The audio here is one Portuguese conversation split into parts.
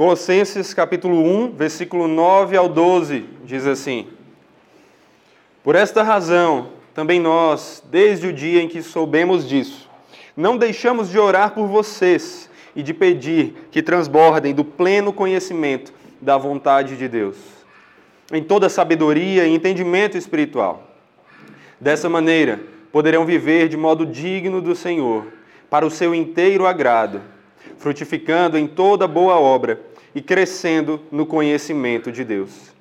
Colossenses capítulo 1, versículo 9 ao 12, diz assim: Por esta razão, também nós, desde o dia em que soubemos disso, não deixamos de orar por vocês e de pedir que transbordem do pleno conhecimento da vontade de Deus, em toda sabedoria e entendimento espiritual. Dessa maneira, poderão viver de modo digno do Senhor, para o seu inteiro agrado, frutificando em toda boa obra e crescendo no conhecimento de Deus.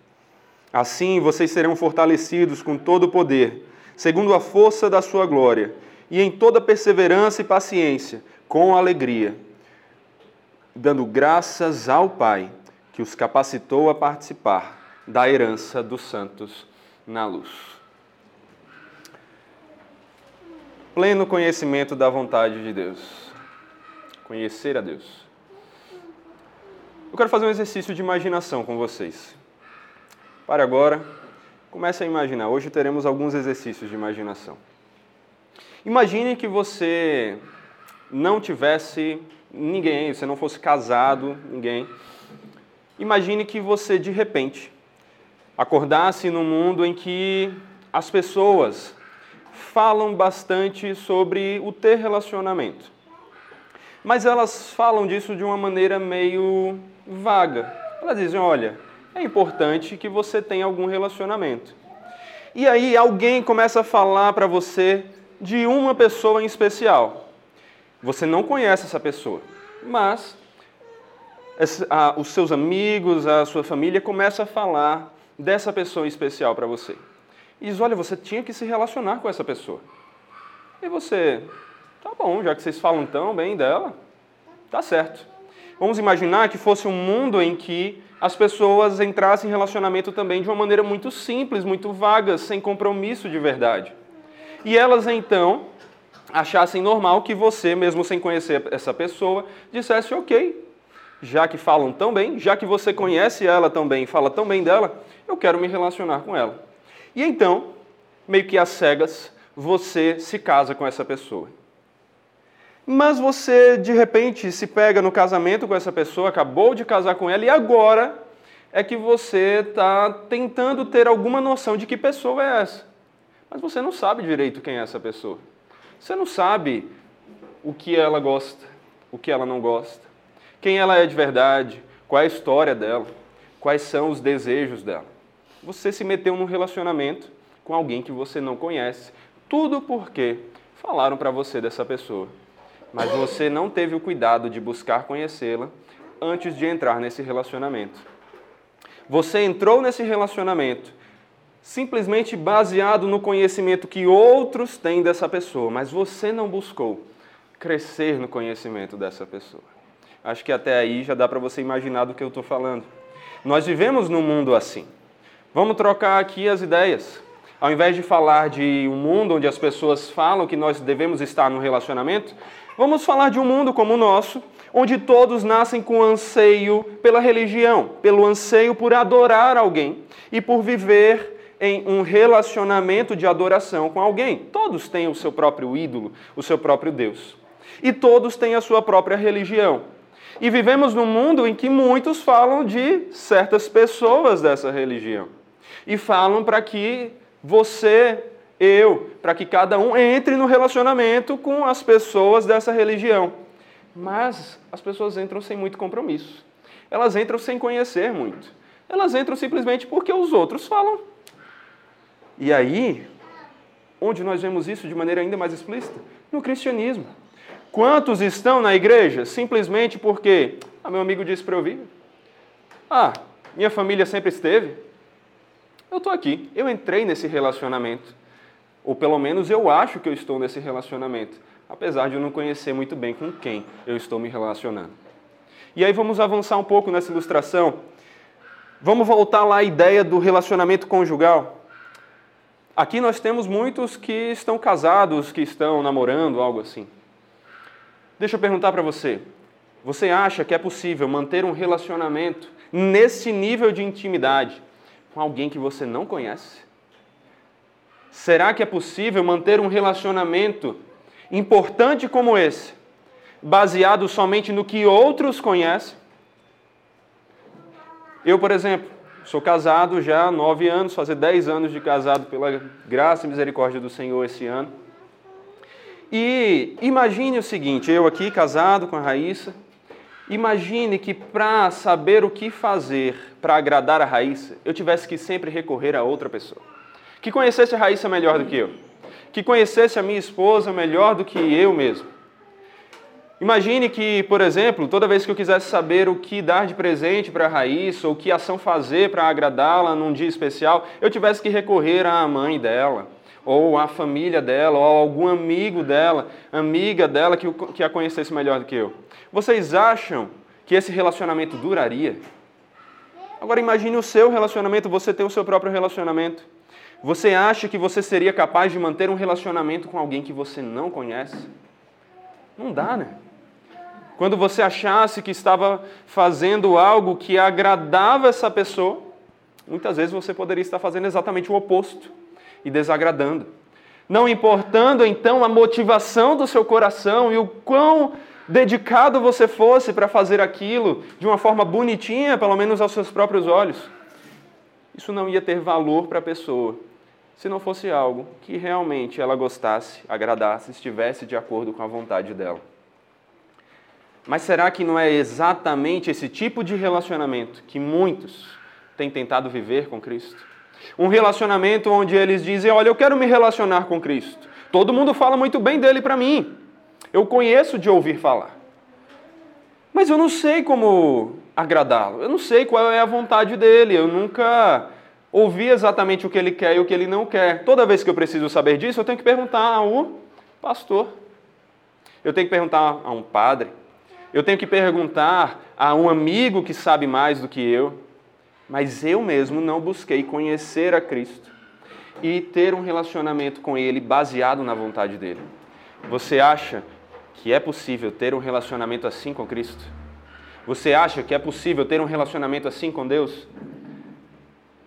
Assim vocês serão fortalecidos com todo o poder, segundo a força da sua glória, e em toda perseverança e paciência, com alegria, dando graças ao Pai, que os capacitou a participar da herança dos santos na luz. Pleno conhecimento da vontade de Deus. Conhecer a Deus. Eu quero fazer um exercício de imaginação com vocês. Para agora, comece a imaginar. Hoje teremos alguns exercícios de imaginação. Imagine que você não tivesse ninguém, você não fosse casado, ninguém. Imagine que você de repente acordasse num mundo em que as pessoas falam bastante sobre o ter relacionamento. Mas elas falam disso de uma maneira meio vaga. Elas dizem: olha, é importante que você tenha algum relacionamento. E aí alguém começa a falar para você de uma pessoa em especial. Você não conhece essa pessoa, mas os seus amigos, a sua família começam a falar dessa pessoa especial para você. E diz: olha, você tinha que se relacionar com essa pessoa. E você, tá bom, já que vocês falam tão bem dela, tá certo. Vamos imaginar que fosse um mundo em que as pessoas entrassem em relacionamento também de uma maneira muito simples, muito vaga, sem compromisso de verdade. E elas então achassem normal que você, mesmo sem conhecer essa pessoa, dissesse: Ok, já que falam tão bem, já que você conhece ela tão bem, fala tão bem dela, eu quero me relacionar com ela. E então, meio que às cegas, você se casa com essa pessoa. Mas você, de repente, se pega no casamento com essa pessoa, acabou de casar com ela e agora é que você está tentando ter alguma noção de que pessoa é essa. Mas você não sabe direito quem é essa pessoa. Você não sabe o que ela gosta, o que ela não gosta, quem ela é de verdade, qual é a história dela, quais são os desejos dela. Você se meteu num relacionamento com alguém que você não conhece, tudo porque falaram para você dessa pessoa mas você não teve o cuidado de buscar conhecê-la antes de entrar nesse relacionamento. Você entrou nesse relacionamento simplesmente baseado no conhecimento que outros têm dessa pessoa, mas você não buscou crescer no conhecimento dessa pessoa. Acho que até aí já dá para você imaginar do que eu estou falando. Nós vivemos num mundo assim. Vamos trocar aqui as ideias. Ao invés de falar de um mundo onde as pessoas falam que nós devemos estar no relacionamento, Vamos falar de um mundo como o nosso, onde todos nascem com anseio pela religião, pelo anseio por adorar alguém e por viver em um relacionamento de adoração com alguém. Todos têm o seu próprio ídolo, o seu próprio Deus. E todos têm a sua própria religião. E vivemos num mundo em que muitos falam de certas pessoas dessa religião. E falam para que você eu, para que cada um entre no relacionamento com as pessoas dessa religião. Mas as pessoas entram sem muito compromisso. Elas entram sem conhecer muito. Elas entram simplesmente porque os outros falam. E aí, onde nós vemos isso de maneira ainda mais explícita? No cristianismo. Quantos estão na igreja simplesmente porque ah, meu amigo disse para eu vir? Ah, minha família sempre esteve? Eu estou aqui, eu entrei nesse relacionamento. Ou pelo menos eu acho que eu estou nesse relacionamento, apesar de eu não conhecer muito bem com quem eu estou me relacionando. E aí vamos avançar um pouco nessa ilustração. Vamos voltar lá à ideia do relacionamento conjugal. Aqui nós temos muitos que estão casados, que estão namorando, algo assim. Deixa eu perguntar para você: você acha que é possível manter um relacionamento nesse nível de intimidade com alguém que você não conhece? Será que é possível manter um relacionamento importante como esse, baseado somente no que outros conhecem? Eu, por exemplo, sou casado já há nove anos, fazer dez anos de casado pela graça e misericórdia do Senhor esse ano. E imagine o seguinte, eu aqui casado com a Raíssa, imagine que para saber o que fazer para agradar a Raíssa, eu tivesse que sempre recorrer a outra pessoa. Que conhecesse a Raíssa melhor do que eu. Que conhecesse a minha esposa melhor do que eu mesmo Imagine que, por exemplo, toda vez que eu quisesse saber o que dar de presente para a Raíssa ou que ação fazer para agradá-la num dia especial, eu tivesse que recorrer à mãe dela, ou à família dela, ou a algum amigo dela, amiga dela que, que a conhecesse melhor do que eu. Vocês acham que esse relacionamento duraria? Agora imagine o seu relacionamento, você tem o seu próprio relacionamento. Você acha que você seria capaz de manter um relacionamento com alguém que você não conhece? Não dá, né? quando você achasse que estava fazendo algo que agradava essa pessoa, muitas vezes você poderia estar fazendo exatamente o oposto e desagradando. Não importando então a motivação do seu coração e o quão dedicado você fosse para fazer aquilo de uma forma bonitinha, pelo menos aos seus próprios olhos, isso não ia ter valor para a pessoa se não fosse algo que realmente ela gostasse, agradasse, estivesse de acordo com a vontade dela. Mas será que não é exatamente esse tipo de relacionamento que muitos têm tentado viver com Cristo? Um relacionamento onde eles dizem: Olha, eu quero me relacionar com Cristo. Todo mundo fala muito bem dele para mim. Eu conheço de ouvir falar. Mas eu não sei como agradá-lo. Eu não sei qual é a vontade dele. Eu nunca ouvi exatamente o que ele quer e o que ele não quer. Toda vez que eu preciso saber disso, eu tenho que perguntar ao pastor. Eu tenho que perguntar a um padre. Eu tenho que perguntar a um amigo que sabe mais do que eu, mas eu mesmo não busquei conhecer a Cristo e ter um relacionamento com Ele baseado na vontade dele. Você acha que é possível ter um relacionamento assim com Cristo? Você acha que é possível ter um relacionamento assim com Deus?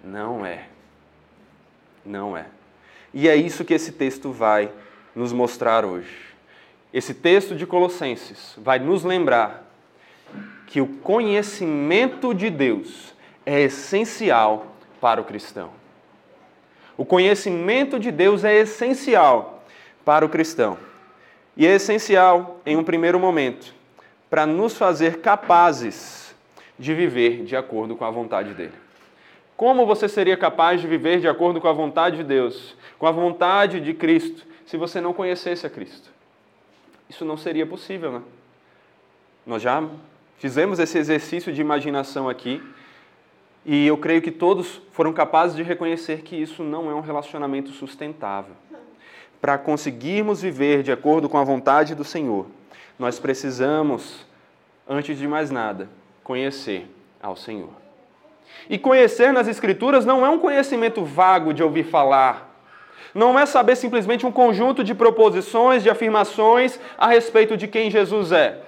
Não é. Não é. E é isso que esse texto vai nos mostrar hoje. Esse texto de Colossenses vai nos lembrar que o conhecimento de Deus é essencial para o cristão. O conhecimento de Deus é essencial para o cristão. E é essencial, em um primeiro momento, para nos fazer capazes de viver de acordo com a vontade dele. Como você seria capaz de viver de acordo com a vontade de Deus, com a vontade de Cristo, se você não conhecesse a Cristo? isso não seria possível, né? Nós já fizemos esse exercício de imaginação aqui e eu creio que todos foram capazes de reconhecer que isso não é um relacionamento sustentável. Para conseguirmos viver de acordo com a vontade do Senhor, nós precisamos, antes de mais nada, conhecer ao Senhor. E conhecer nas Escrituras não é um conhecimento vago de ouvir falar, não é saber simplesmente um conjunto de proposições, de afirmações a respeito de quem Jesus é.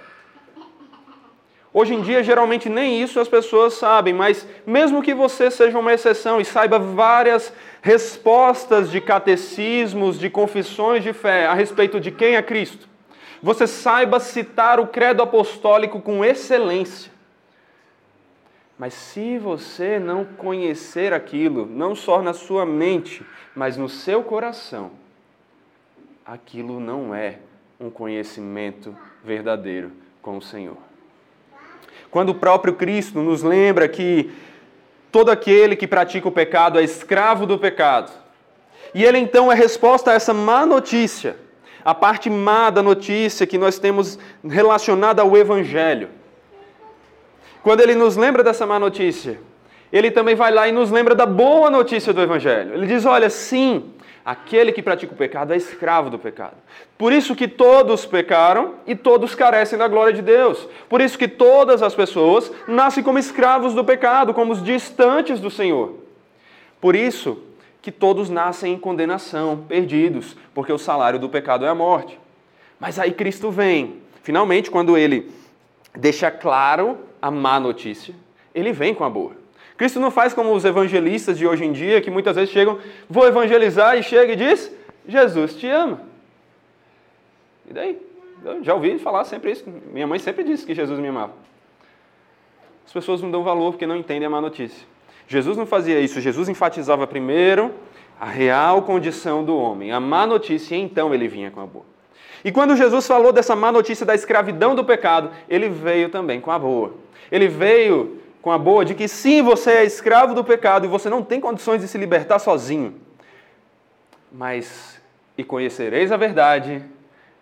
Hoje em dia, geralmente nem isso as pessoas sabem, mas mesmo que você seja uma exceção e saiba várias respostas de catecismos, de confissões de fé a respeito de quem é Cristo, você saiba citar o credo apostólico com excelência. Mas se você não conhecer aquilo, não só na sua mente, mas no seu coração, aquilo não é um conhecimento verdadeiro com o Senhor. Quando o próprio Cristo nos lembra que todo aquele que pratica o pecado é escravo do pecado, e ele então é resposta a essa má notícia, a parte má da notícia que nós temos relacionada ao Evangelho. Quando ele nos lembra dessa má notícia, ele também vai lá e nos lembra da boa notícia do Evangelho. Ele diz: olha, sim, aquele que pratica o pecado é escravo do pecado. Por isso que todos pecaram e todos carecem da glória de Deus. Por isso que todas as pessoas nascem como escravos do pecado, como os distantes do Senhor. Por isso que todos nascem em condenação, perdidos, porque o salário do pecado é a morte. Mas aí Cristo vem, finalmente, quando ele deixa claro a má notícia, ele vem com a boa. Cristo não faz como os evangelistas de hoje em dia, que muitas vezes chegam, vou evangelizar e chega e diz: Jesus te ama. E daí? Eu já ouvi falar sempre isso. Minha mãe sempre disse que Jesus me amava. as pessoas não dão valor porque não entendem a má notícia. Jesus não fazia isso, Jesus enfatizava primeiro a real condição do homem, a má notícia, e então ele vinha com a boa. E quando Jesus falou dessa má notícia da escravidão do pecado, ele veio também com a boa. Ele veio com a boa de que sim, você é escravo do pecado e você não tem condições de se libertar sozinho. Mas e conhecereis a verdade,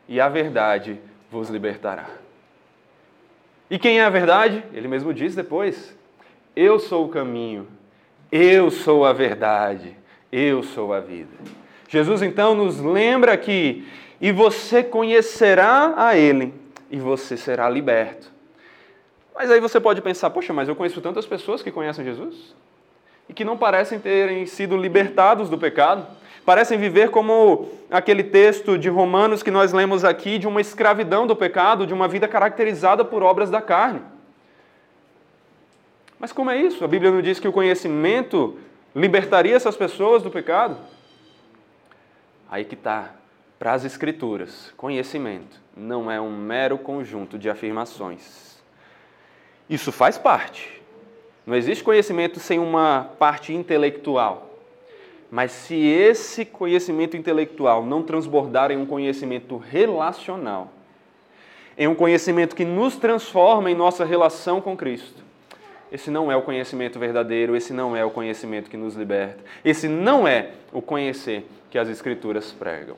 e a verdade vos libertará. E quem é a verdade? Ele mesmo diz depois: Eu sou o caminho, eu sou a verdade, eu sou a vida. Jesus então nos lembra que e você conhecerá a Ele e você será liberto. Mas aí você pode pensar, poxa, mas eu conheço tantas pessoas que conhecem Jesus e que não parecem terem sido libertados do pecado, parecem viver como aquele texto de Romanos que nós lemos aqui, de uma escravidão do pecado, de uma vida caracterizada por obras da carne. Mas como é isso? A Bíblia não diz que o conhecimento libertaria essas pessoas do pecado? Aí que está para as Escrituras, conhecimento não é um mero conjunto de afirmações. Isso faz parte. Não existe conhecimento sem uma parte intelectual. Mas se esse conhecimento intelectual não transbordar em um conhecimento relacional, em um conhecimento que nos transforma em nossa relação com Cristo, esse não é o conhecimento verdadeiro, esse não é o conhecimento que nos liberta, esse não é o conhecer que as Escrituras pregam.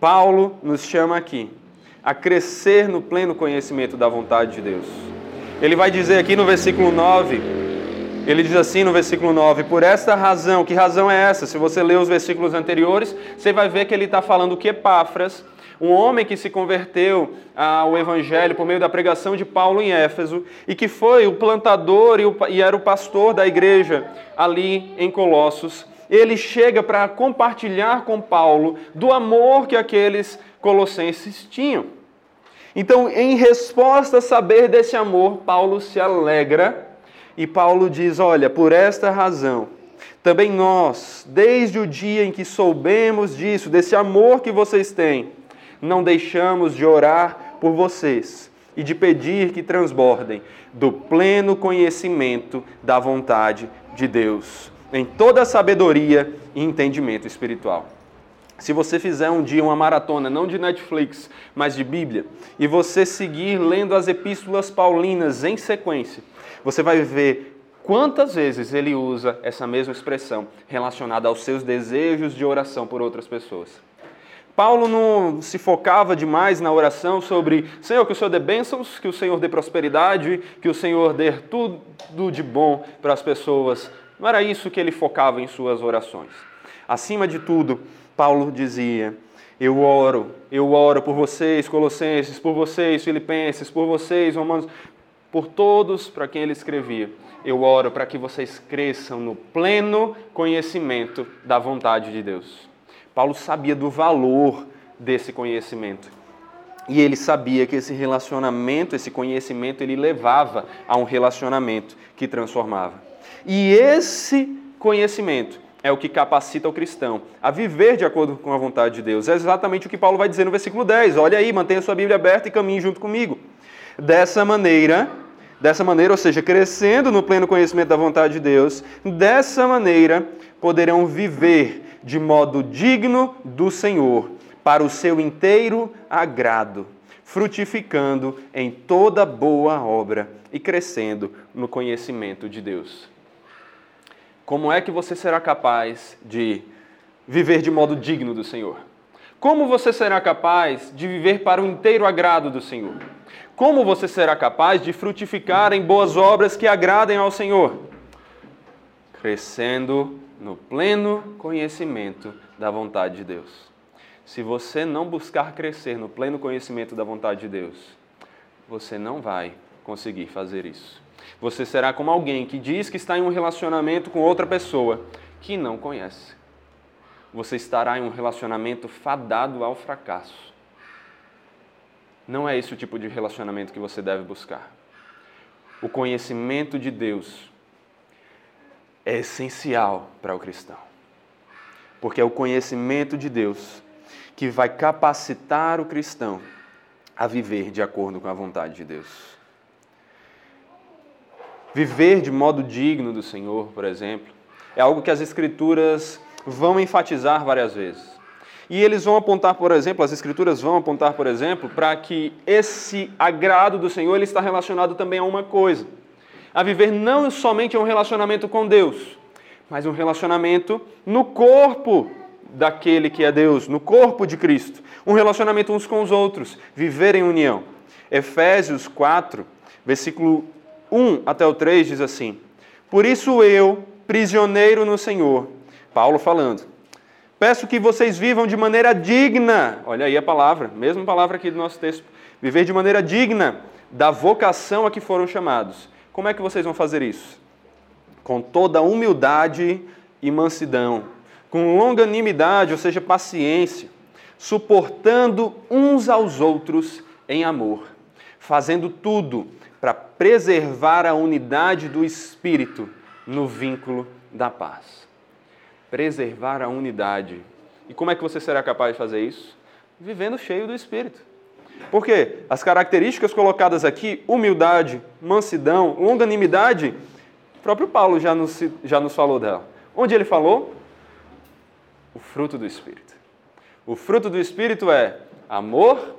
Paulo nos chama aqui a crescer no pleno conhecimento da vontade de Deus. Ele vai dizer aqui no versículo 9, ele diz assim no versículo 9: Por esta razão, que razão é essa? Se você ler os versículos anteriores, você vai ver que ele está falando que Epáfras, um homem que se converteu ao Evangelho por meio da pregação de Paulo em Éfeso e que foi o plantador e, o, e era o pastor da igreja ali em Colossos, ele chega para compartilhar com Paulo do amor que aqueles colossenses tinham. Então, em resposta a saber desse amor, Paulo se alegra e Paulo diz: Olha, por esta razão, também nós, desde o dia em que soubemos disso, desse amor que vocês têm, não deixamos de orar por vocês e de pedir que transbordem do pleno conhecimento da vontade de Deus em toda sabedoria e entendimento espiritual. Se você fizer um dia uma maratona, não de Netflix, mas de Bíblia, e você seguir lendo as epístolas paulinas em sequência, você vai ver quantas vezes ele usa essa mesma expressão relacionada aos seus desejos de oração por outras pessoas. Paulo não se focava demais na oração sobre Senhor, que o Senhor dê bênçãos, que o Senhor dê prosperidade, que o Senhor dê tudo de bom para as pessoas não era isso que ele focava em suas orações. Acima de tudo, Paulo dizia: Eu oro, eu oro por vocês, Colossenses, por vocês, Filipenses, por vocês, Romanos, por todos para quem ele escrevia. Eu oro para que vocês cresçam no pleno conhecimento da vontade de Deus. Paulo sabia do valor desse conhecimento. E ele sabia que esse relacionamento, esse conhecimento, ele levava a um relacionamento que transformava. E esse conhecimento é o que capacita o cristão a viver de acordo com a vontade de Deus. É exatamente o que Paulo vai dizer no versículo 10. Olha aí, mantenha sua Bíblia aberta e caminhe junto comigo. Dessa maneira, dessa maneira, ou seja, crescendo no pleno conhecimento da vontade de Deus, dessa maneira poderão viver de modo digno do Senhor, para o seu inteiro agrado, frutificando em toda boa obra e crescendo no conhecimento de Deus. Como é que você será capaz de viver de modo digno do Senhor? Como você será capaz de viver para o inteiro agrado do Senhor? Como você será capaz de frutificar em boas obras que agradem ao Senhor? Crescendo no pleno conhecimento da vontade de Deus. Se você não buscar crescer no pleno conhecimento da vontade de Deus, você não vai conseguir fazer isso. Você será como alguém que diz que está em um relacionamento com outra pessoa que não conhece. Você estará em um relacionamento fadado ao fracasso. Não é esse o tipo de relacionamento que você deve buscar. O conhecimento de Deus é essencial para o cristão. Porque é o conhecimento de Deus que vai capacitar o cristão a viver de acordo com a vontade de Deus. Viver de modo digno do Senhor, por exemplo, é algo que as Escrituras vão enfatizar várias vezes. E eles vão apontar, por exemplo, as Escrituras vão apontar, por exemplo, para que esse agrado do Senhor ele está relacionado também a uma coisa: a viver não somente um relacionamento com Deus, mas um relacionamento no corpo daquele que é Deus, no corpo de Cristo. Um relacionamento uns com os outros, viver em união. Efésios 4, versículo 1 até o 3 diz assim: Por isso eu, prisioneiro no Senhor, Paulo falando, peço que vocês vivam de maneira digna, olha aí a palavra, mesma palavra aqui do nosso texto, viver de maneira digna da vocação a que foram chamados. Como é que vocês vão fazer isso? Com toda humildade e mansidão, com longanimidade, ou seja, paciência, suportando uns aos outros em amor, fazendo tudo para preservar a unidade do espírito no vínculo da paz. Preservar a unidade. E como é que você será capaz de fazer isso? Vivendo cheio do espírito. Porque as características colocadas aqui, humildade, mansidão, longanimidade, o próprio Paulo já nos, já nos falou dela. Onde ele falou? O fruto do Espírito. O fruto do Espírito é amor,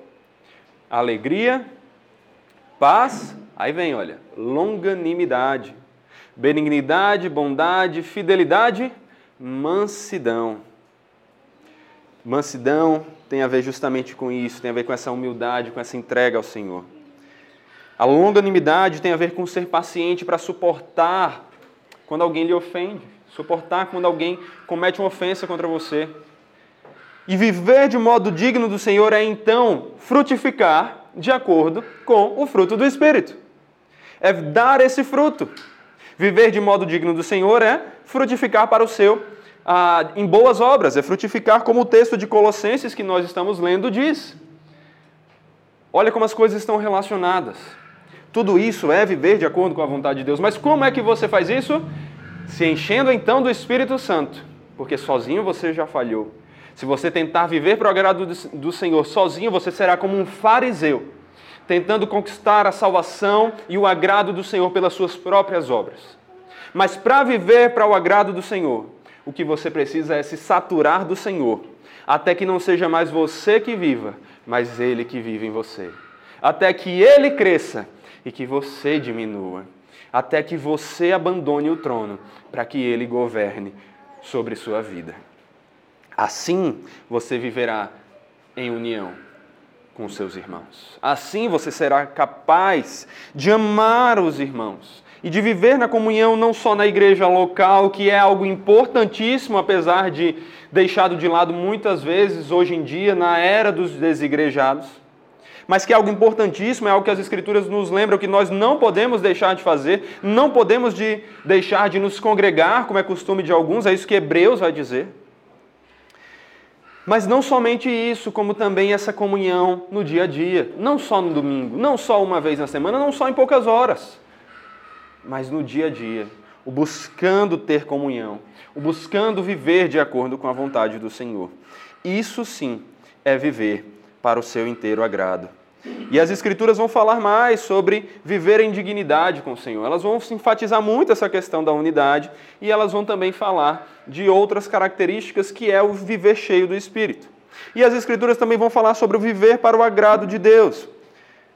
alegria, paz, aí vem, olha, longanimidade, benignidade, bondade, fidelidade, mansidão. Mansidão tem a ver justamente com isso, tem a ver com essa humildade, com essa entrega ao Senhor. A longanimidade tem a ver com ser paciente para suportar quando alguém lhe ofende, suportar quando alguém comete uma ofensa contra você. E viver de modo digno do Senhor é então frutificar de acordo com o fruto do Espírito. É dar esse fruto. Viver de modo digno do Senhor é frutificar para o seu ah, em boas obras, é frutificar como o texto de Colossenses que nós estamos lendo diz. Olha como as coisas estão relacionadas. Tudo isso é viver de acordo com a vontade de Deus. Mas como é que você faz isso? Se enchendo então do Espírito Santo, porque sozinho você já falhou. Se você tentar viver para o agrado do Senhor sozinho, você será como um fariseu, tentando conquistar a salvação e o agrado do Senhor pelas suas próprias obras. Mas para viver para o agrado do Senhor, o que você precisa é se saturar do Senhor, até que não seja mais você que viva, mas Ele que vive em você. Até que Ele cresça e que você diminua. Até que você abandone o trono para que Ele governe sobre sua vida. Assim você viverá em união com seus irmãos. Assim você será capaz de amar os irmãos e de viver na comunhão não só na igreja local, que é algo importantíssimo, apesar de deixado de lado muitas vezes hoje em dia na era dos desigrejados, mas que é algo importantíssimo, é algo que as escrituras nos lembram que nós não podemos deixar de fazer, não podemos de deixar de nos congregar, como é costume de alguns, é isso que Hebreus vai dizer. Mas não somente isso, como também essa comunhão no dia a dia, não só no domingo, não só uma vez na semana, não só em poucas horas mas no dia a dia, o buscando ter comunhão, o buscando viver de acordo com a vontade do Senhor. Isso sim é viver para o seu inteiro agrado. E as Escrituras vão falar mais sobre viver em dignidade com o Senhor. Elas vão enfatizar muito essa questão da unidade e elas vão também falar de outras características que é o viver cheio do Espírito. E as Escrituras também vão falar sobre o viver para o agrado de Deus.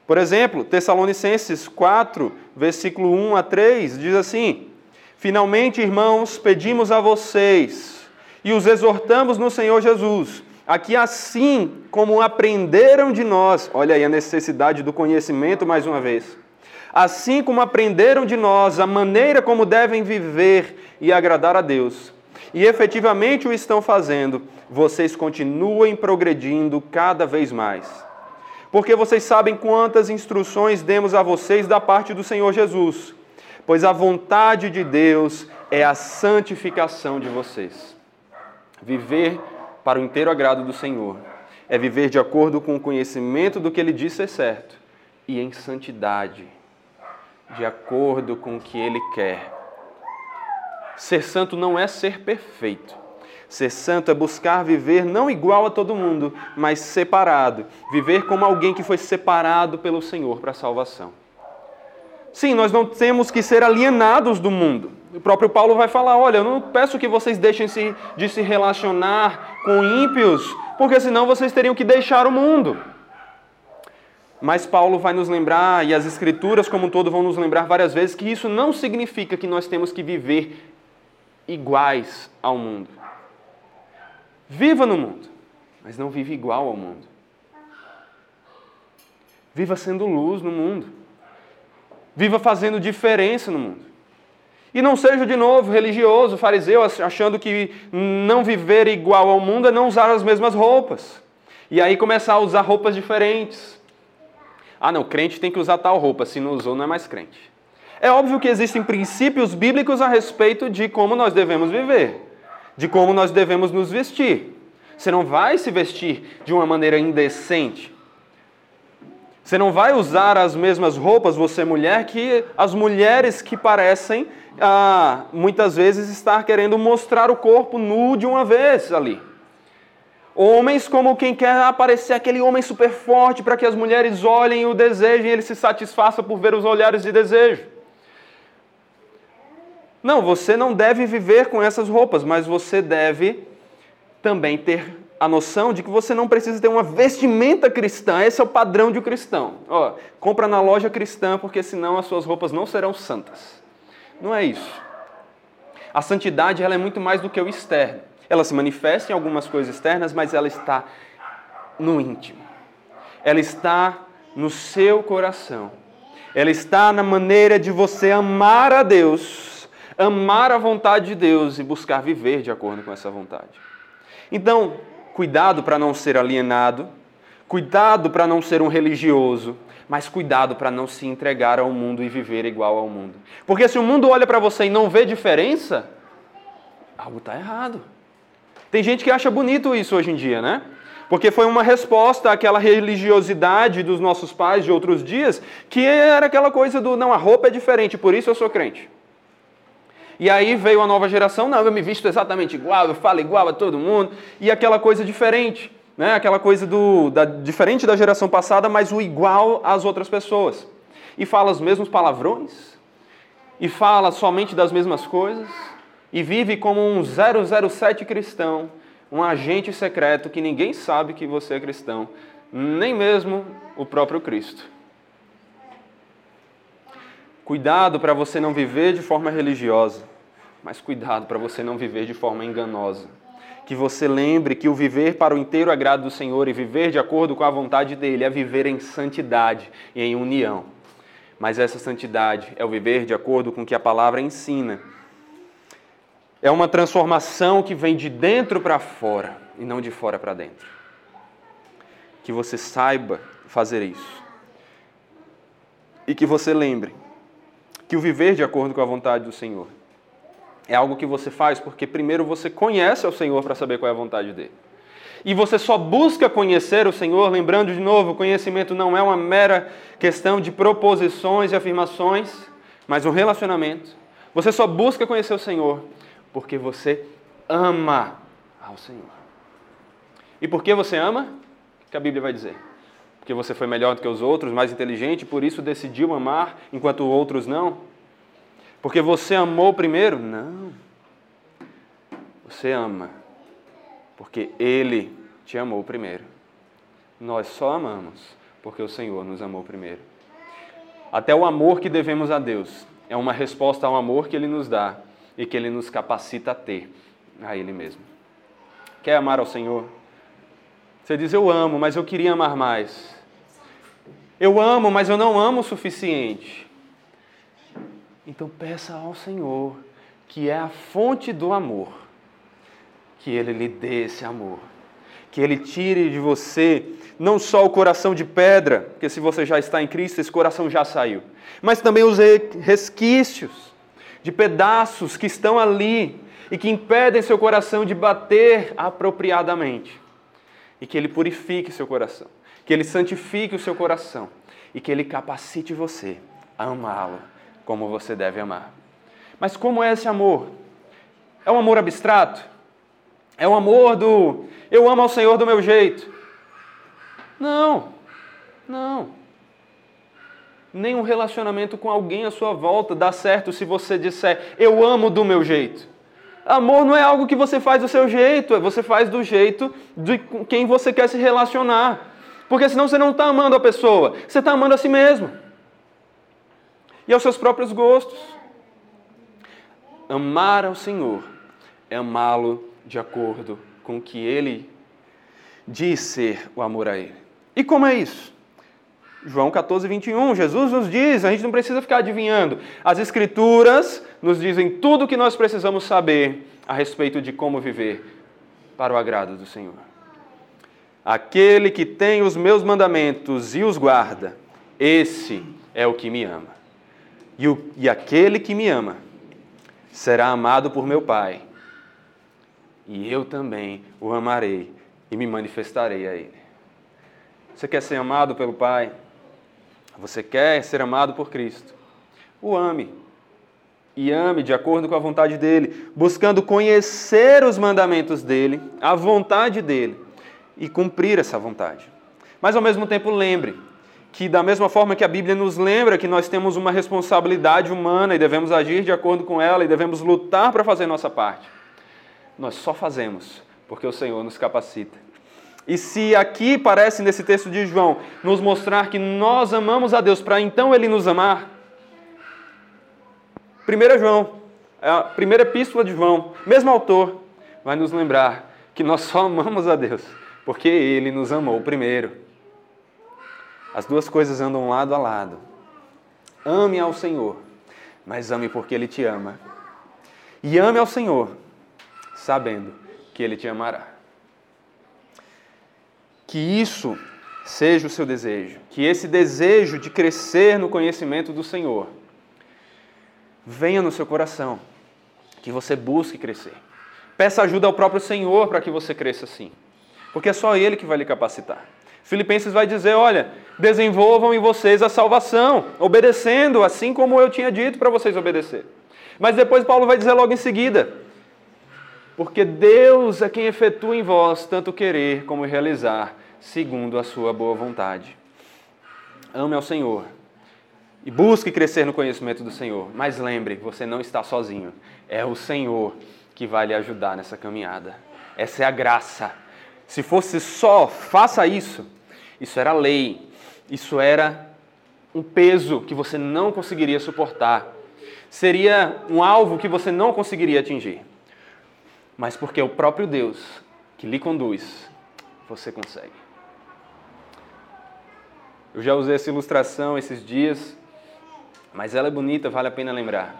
Por exemplo, Tessalonicenses 4, versículo 1 a 3, diz assim: Finalmente, irmãos, pedimos a vocês e os exortamos no Senhor Jesus, a que assim como aprenderam de nós, olha aí a necessidade do conhecimento mais uma vez, assim como aprenderam de nós a maneira como devem viver e agradar a Deus, e efetivamente o estão fazendo, vocês continuem progredindo cada vez mais porque vocês sabem quantas instruções demos a vocês da parte do Senhor Jesus. Pois a vontade de Deus é a santificação de vocês. Viver para o inteiro agrado do Senhor é viver de acordo com o conhecimento do que Ele disse ser certo e em santidade, de acordo com o que Ele quer. Ser santo não é ser perfeito Ser santo é buscar viver não igual a todo mundo, mas separado. Viver como alguém que foi separado pelo Senhor para a salvação. Sim, nós não temos que ser alienados do mundo. O próprio Paulo vai falar: olha, eu não peço que vocês deixem de se relacionar com ímpios, porque senão vocês teriam que deixar o mundo. Mas Paulo vai nos lembrar, e as Escrituras como um todo vão nos lembrar várias vezes, que isso não significa que nós temos que viver iguais ao mundo. Viva no mundo, mas não vive igual ao mundo. Viva sendo luz no mundo. Viva fazendo diferença no mundo. E não seja de novo religioso, fariseu, achando que não viver igual ao mundo é não usar as mesmas roupas. E aí começar a usar roupas diferentes. Ah, não, crente tem que usar tal roupa, se não usou não é mais crente. É óbvio que existem princípios bíblicos a respeito de como nós devemos viver, de como nós devemos nos vestir. Você não vai se vestir de uma maneira indecente. Você não vai usar as mesmas roupas, você mulher, que as mulheres que parecem ah, muitas vezes estar querendo mostrar o corpo nu de uma vez ali. Homens como quem quer aparecer aquele homem super forte para que as mulheres olhem e o desejem e ele se satisfaça por ver os olhares de desejo. Não, você não deve viver com essas roupas, mas você deve também ter a noção de que você não precisa ter uma vestimenta cristã, esse é o padrão de um cristão. Ó, compra na loja cristã, porque senão as suas roupas não serão santas. Não é isso. A santidade ela é muito mais do que o externo. Ela se manifesta em algumas coisas externas, mas ela está no íntimo. Ela está no seu coração. Ela está na maneira de você amar a Deus, amar a vontade de Deus e buscar viver de acordo com essa vontade. Então, Cuidado para não ser alienado, cuidado para não ser um religioso, mas cuidado para não se entregar ao mundo e viver igual ao mundo. Porque se o mundo olha para você e não vê diferença, algo está errado. Tem gente que acha bonito isso hoje em dia, né? Porque foi uma resposta àquela religiosidade dos nossos pais de outros dias, que era aquela coisa do não, a roupa é diferente, por isso eu sou crente. E aí veio a nova geração, não, eu me visto exatamente igual, eu falo igual a todo mundo, e aquela coisa diferente, né? aquela coisa do, da, diferente da geração passada, mas o igual às outras pessoas. E fala os mesmos palavrões, e fala somente das mesmas coisas, e vive como um 007 cristão, um agente secreto que ninguém sabe que você é cristão, nem mesmo o próprio Cristo. Cuidado para você não viver de forma religiosa, mas cuidado para você não viver de forma enganosa. Que você lembre que o viver para o inteiro agrado do Senhor e viver de acordo com a vontade dele é viver em santidade e em união. Mas essa santidade é o viver de acordo com o que a palavra ensina. É uma transformação que vem de dentro para fora e não de fora para dentro. Que você saiba fazer isso. E que você lembre que o viver de acordo com a vontade do Senhor é algo que você faz porque primeiro você conhece o Senhor para saber qual é a vontade dele. E você só busca conhecer o Senhor, lembrando de novo, o conhecimento não é uma mera questão de proposições e afirmações, mas um relacionamento. Você só busca conhecer o Senhor porque você ama ao Senhor. E por que você ama? O que a Bíblia vai dizer? Porque você foi melhor do que os outros, mais inteligente, por isso decidiu amar enquanto outros não? Porque você amou primeiro? Não. Você ama porque Ele te amou primeiro. Nós só amamos porque o Senhor nos amou primeiro. Até o amor que devemos a Deus é uma resposta ao amor que Ele nos dá e que Ele nos capacita a ter a Ele mesmo. Quer amar ao Senhor? Você diz, eu amo, mas eu queria amar mais. Eu amo, mas eu não amo o suficiente. Então peça ao Senhor, que é a fonte do amor, que Ele lhe dê esse amor. Que Ele tire de você não só o coração de pedra, porque se você já está em Cristo, esse coração já saiu, mas também os resquícios de pedaços que estão ali e que impedem seu coração de bater apropriadamente. E que Ele purifique seu coração que Ele santifique o seu coração e que Ele capacite você a amá-lo como você deve amar. Mas como é esse amor? É um amor abstrato? É um amor do eu amo ao Senhor do meu jeito? Não, não. nenhum relacionamento com alguém à sua volta dá certo se você disser eu amo do meu jeito. Amor não é algo que você faz do seu jeito, é você faz do jeito de quem você quer se relacionar. Porque senão você não está amando a pessoa, você está amando a si mesmo. E aos seus próprios gostos. Amar ao Senhor é amá-lo de acordo com o que Ele diz ser o amor a Ele. E como é isso? João 14, 21, Jesus nos diz, a gente não precisa ficar adivinhando. As Escrituras nos dizem tudo o que nós precisamos saber a respeito de como viver para o agrado do Senhor. Aquele que tem os meus mandamentos e os guarda, esse é o que me ama. E, o, e aquele que me ama será amado por meu Pai, e eu também o amarei e me manifestarei a Ele. Você quer ser amado pelo Pai? Você quer ser amado por Cristo? O ame. E ame de acordo com a vontade dele, buscando conhecer os mandamentos dele, a vontade dele e cumprir essa vontade. Mas ao mesmo tempo, lembre que, da mesma forma que a Bíblia nos lembra que nós temos uma responsabilidade humana e devemos agir de acordo com ela e devemos lutar para fazer nossa parte, nós só fazemos porque o Senhor nos capacita. E se aqui parece nesse texto de João nos mostrar que nós amamos a Deus para então ele nos amar, 1 João, é a primeira epístola de João, mesmo autor, vai nos lembrar que nós só amamos a Deus porque ele nos amou primeiro. As duas coisas andam lado a lado. Ame ao Senhor, mas ame porque ele te ama. E ame ao Senhor, sabendo que ele te amará. Que isso seja o seu desejo, que esse desejo de crescer no conhecimento do Senhor venha no seu coração, que você busque crescer. Peça ajuda ao próprio Senhor para que você cresça assim, porque é só Ele que vai lhe capacitar. Filipenses vai dizer: olha, desenvolvam em vocês a salvação, obedecendo, assim como eu tinha dito para vocês obedecer. Mas depois Paulo vai dizer logo em seguida: porque Deus é quem efetua em vós tanto querer como realizar, segundo a sua boa vontade. Ame ao Senhor e busque crescer no conhecimento do Senhor. Mas lembre, você não está sozinho. É o Senhor que vai lhe ajudar nessa caminhada. Essa é a graça. Se fosse só, faça isso. Isso era lei. Isso era um peso que você não conseguiria suportar. Seria um alvo que você não conseguiria atingir mas porque é o próprio Deus que lhe conduz, você consegue. Eu já usei essa ilustração esses dias, mas ela é bonita, vale a pena lembrar.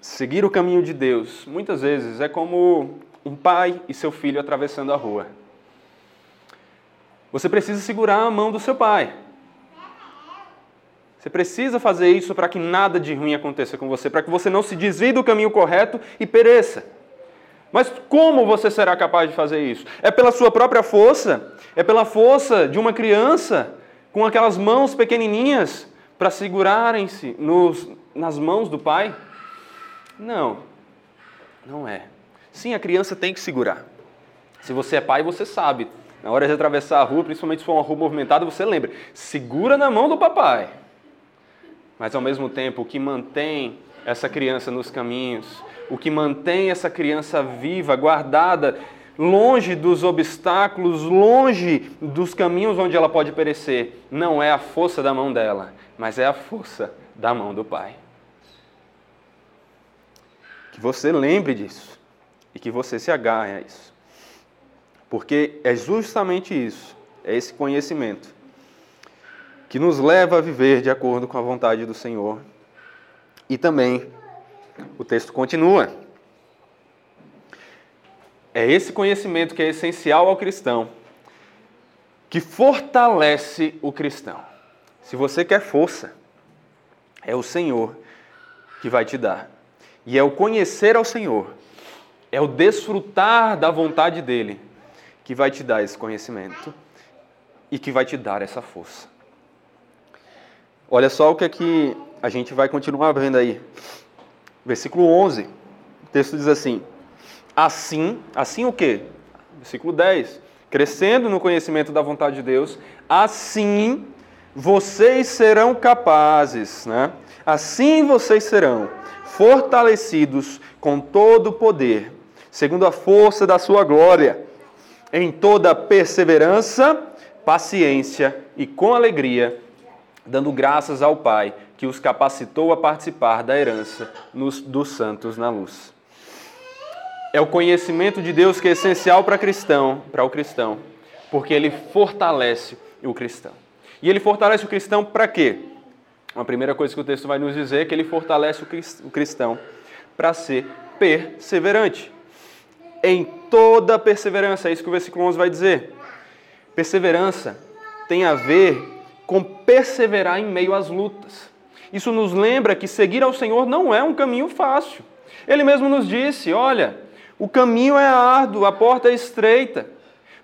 Seguir o caminho de Deus, muitas vezes, é como um pai e seu filho atravessando a rua. Você precisa segurar a mão do seu pai. Você precisa fazer isso para que nada de ruim aconteça com você, para que você não se desvie do caminho correto e pereça. Mas como você será capaz de fazer isso? É pela sua própria força? É pela força de uma criança com aquelas mãos pequenininhas para segurarem-se nas mãos do pai? Não, não é. Sim, a criança tem que segurar. Se você é pai, você sabe. Na hora de atravessar a rua, principalmente se for uma rua movimentada, você lembra: segura na mão do papai. Mas ao mesmo tempo, o que mantém essa criança nos caminhos, o que mantém essa criança viva, guardada, longe dos obstáculos, longe dos caminhos onde ela pode perecer, não é a força da mão dela, mas é a força da mão do Pai. Que você lembre disso e que você se agarre a isso. Porque é justamente isso, é esse conhecimento que nos leva a viver de acordo com a vontade do Senhor e também o texto continua. É esse conhecimento que é essencial ao cristão, que fortalece o cristão. Se você quer força, é o Senhor que vai te dar. E é o conhecer ao Senhor, é o desfrutar da vontade dEle, que vai te dar esse conhecimento e que vai te dar essa força. Olha só o que é que a gente vai continuar vendo aí. Versículo 11, o texto diz assim: Assim, assim o quê? Versículo 10. Crescendo no conhecimento da vontade de Deus, assim vocês serão capazes, né? Assim vocês serão fortalecidos com todo o poder, segundo a força da sua glória, em toda perseverança, paciência e com alegria, dando graças ao Pai que os capacitou a participar da herança nos, dos santos na luz. É o conhecimento de Deus que é essencial para cristão, para o cristão, porque ele fortalece o cristão. E ele fortalece o cristão para quê? A primeira coisa que o texto vai nos dizer é que ele fortalece o cristão para ser perseverante. Em toda perseverança, é isso que o versículo 11 vai dizer. Perseverança tem a ver com perseverar em meio às lutas. Isso nos lembra que seguir ao Senhor não é um caminho fácil. Ele mesmo nos disse: olha, o caminho é árduo, a porta é estreita.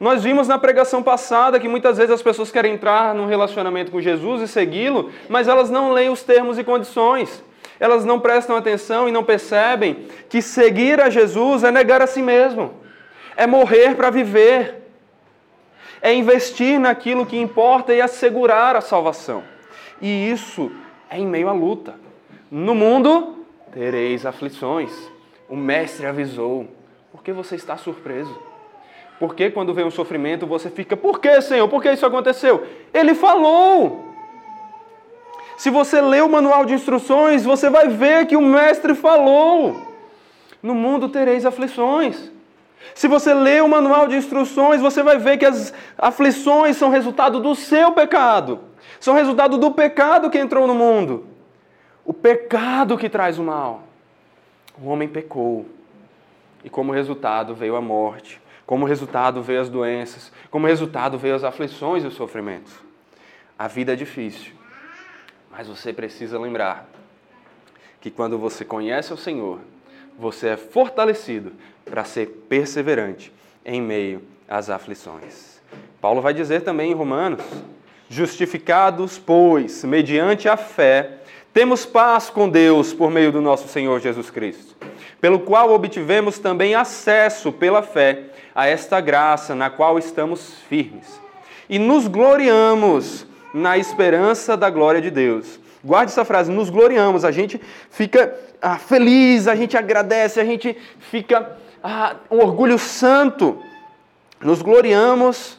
Nós vimos na pregação passada que muitas vezes as pessoas querem entrar num relacionamento com Jesus e segui-lo, mas elas não leem os termos e condições. Elas não prestam atenção e não percebem que seguir a Jesus é negar a si mesmo, é morrer para viver, é investir naquilo que importa e assegurar a salvação. E isso é em meio à luta. No mundo tereis aflições. O Mestre avisou. Por que você está surpreso? Por que quando vem um sofrimento você fica, por que, Senhor? Por que isso aconteceu? Ele falou. Se você lê o manual de instruções, você vai ver que o mestre falou. No mundo tereis aflições. Se você lê o manual de instruções, você vai ver que as aflições são resultado do seu pecado. São resultado do pecado que entrou no mundo. O pecado que traz o mal. O homem pecou. E como resultado veio a morte. Como resultado veio as doenças, como resultado veio as aflições e os sofrimentos. A vida é difícil, mas você precisa lembrar que quando você conhece o Senhor, você é fortalecido para ser perseverante em meio às aflições. Paulo vai dizer também em Romanos: Justificados, pois, mediante a fé, temos paz com Deus por meio do nosso Senhor Jesus Cristo, pelo qual obtivemos também acesso pela fé a esta graça na qual estamos firmes. E nos gloriamos na esperança da glória de Deus. Guarde essa frase, nos gloriamos, a gente fica ah, feliz, a gente agradece, a gente fica ah, um orgulho santo. Nos gloriamos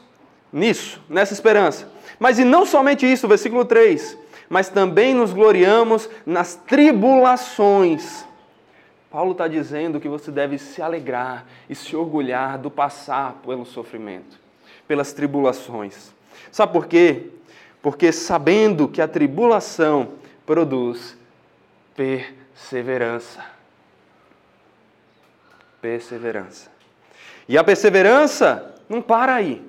nisso, nessa esperança. Mas e não somente isso, versículo 3, mas também nos gloriamos nas tribulações Paulo está dizendo que você deve se alegrar e se orgulhar do passar pelo sofrimento, pelas tribulações. Sabe por quê? Porque sabendo que a tribulação produz perseverança. Perseverança. E a perseverança não para aí.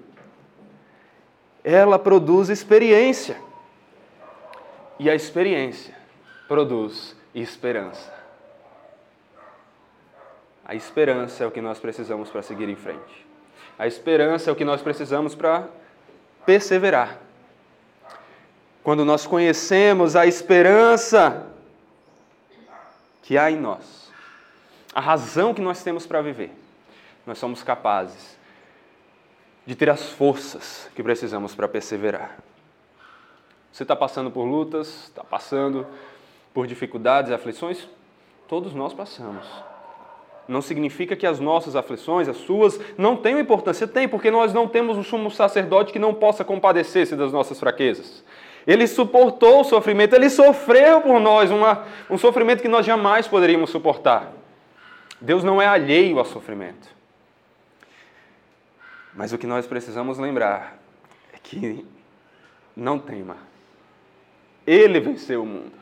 Ela produz experiência. E a experiência produz esperança. A esperança é o que nós precisamos para seguir em frente. A esperança é o que nós precisamos para perseverar. Quando nós conhecemos a esperança que há em nós, a razão que nós temos para viver, nós somos capazes de ter as forças que precisamos para perseverar. Você está passando por lutas, está passando por dificuldades aflições? Todos nós passamos não significa que as nossas aflições, as suas, não tenham importância. Tem, porque nós não temos um sumo sacerdote que não possa compadecer-se das nossas fraquezas. Ele suportou o sofrimento, ele sofreu por nós uma, um sofrimento que nós jamais poderíamos suportar. Deus não é alheio ao sofrimento. Mas o que nós precisamos lembrar é que não tema. Ele venceu o mundo.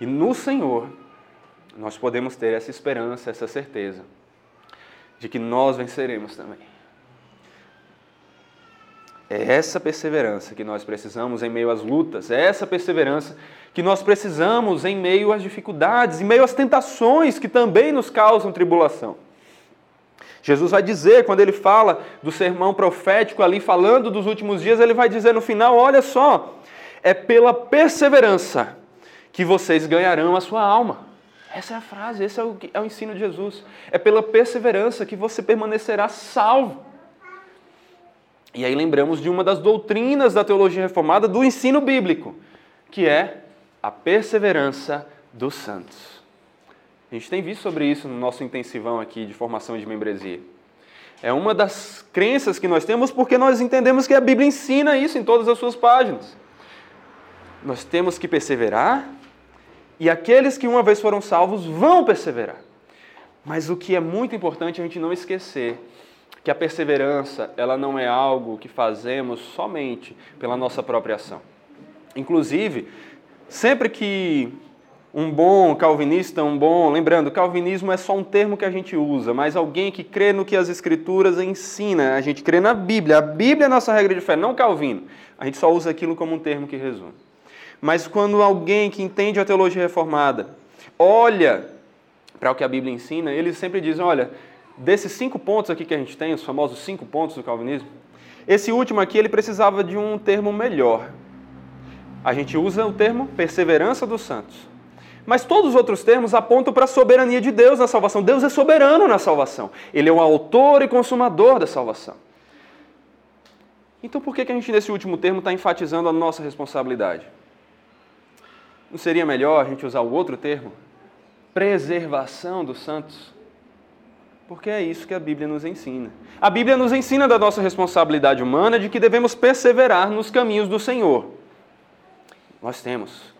E no Senhor nós podemos ter essa esperança, essa certeza de que nós venceremos também. É essa perseverança que nós precisamos em meio às lutas, é essa perseverança que nós precisamos em meio às dificuldades, em meio às tentações que também nos causam tribulação. Jesus vai dizer, quando ele fala do sermão profético ali, falando dos últimos dias, ele vai dizer no final: olha só, é pela perseverança que vocês ganharão a sua alma. Essa é a frase, esse é o, é o ensino de Jesus. É pela perseverança que você permanecerá salvo. E aí lembramos de uma das doutrinas da teologia reformada do ensino bíblico, que é a perseverança dos santos. A gente tem visto sobre isso no nosso intensivão aqui de formação de membresia. É uma das crenças que nós temos porque nós entendemos que a Bíblia ensina isso em todas as suas páginas. Nós temos que perseverar e aqueles que uma vez foram salvos vão perseverar. Mas o que é muito importante a gente não esquecer que a perseverança, ela não é algo que fazemos somente pela nossa própria ação. Inclusive, sempre que um bom calvinista, um bom. Lembrando, calvinismo é só um termo que a gente usa, mas alguém que crê no que as Escrituras ensinam, a gente crê na Bíblia. A Bíblia é a nossa regra de fé, não Calvino. A gente só usa aquilo como um termo que resume. Mas quando alguém que entende a teologia reformada olha para o que a Bíblia ensina, eles sempre dizem: olha, desses cinco pontos aqui que a gente tem, os famosos cinco pontos do calvinismo, esse último aqui ele precisava de um termo melhor. A gente usa o termo perseverança dos santos. Mas todos os outros termos apontam para a soberania de Deus na salvação. Deus é soberano na salvação. Ele é o autor e consumador da salvação. Então por que, a gente, nesse último termo, está enfatizando a nossa responsabilidade? Não seria melhor a gente usar o outro termo? Preservação dos santos. Porque é isso que a Bíblia nos ensina. A Bíblia nos ensina da nossa responsabilidade humana de que devemos perseverar nos caminhos do Senhor. Nós temos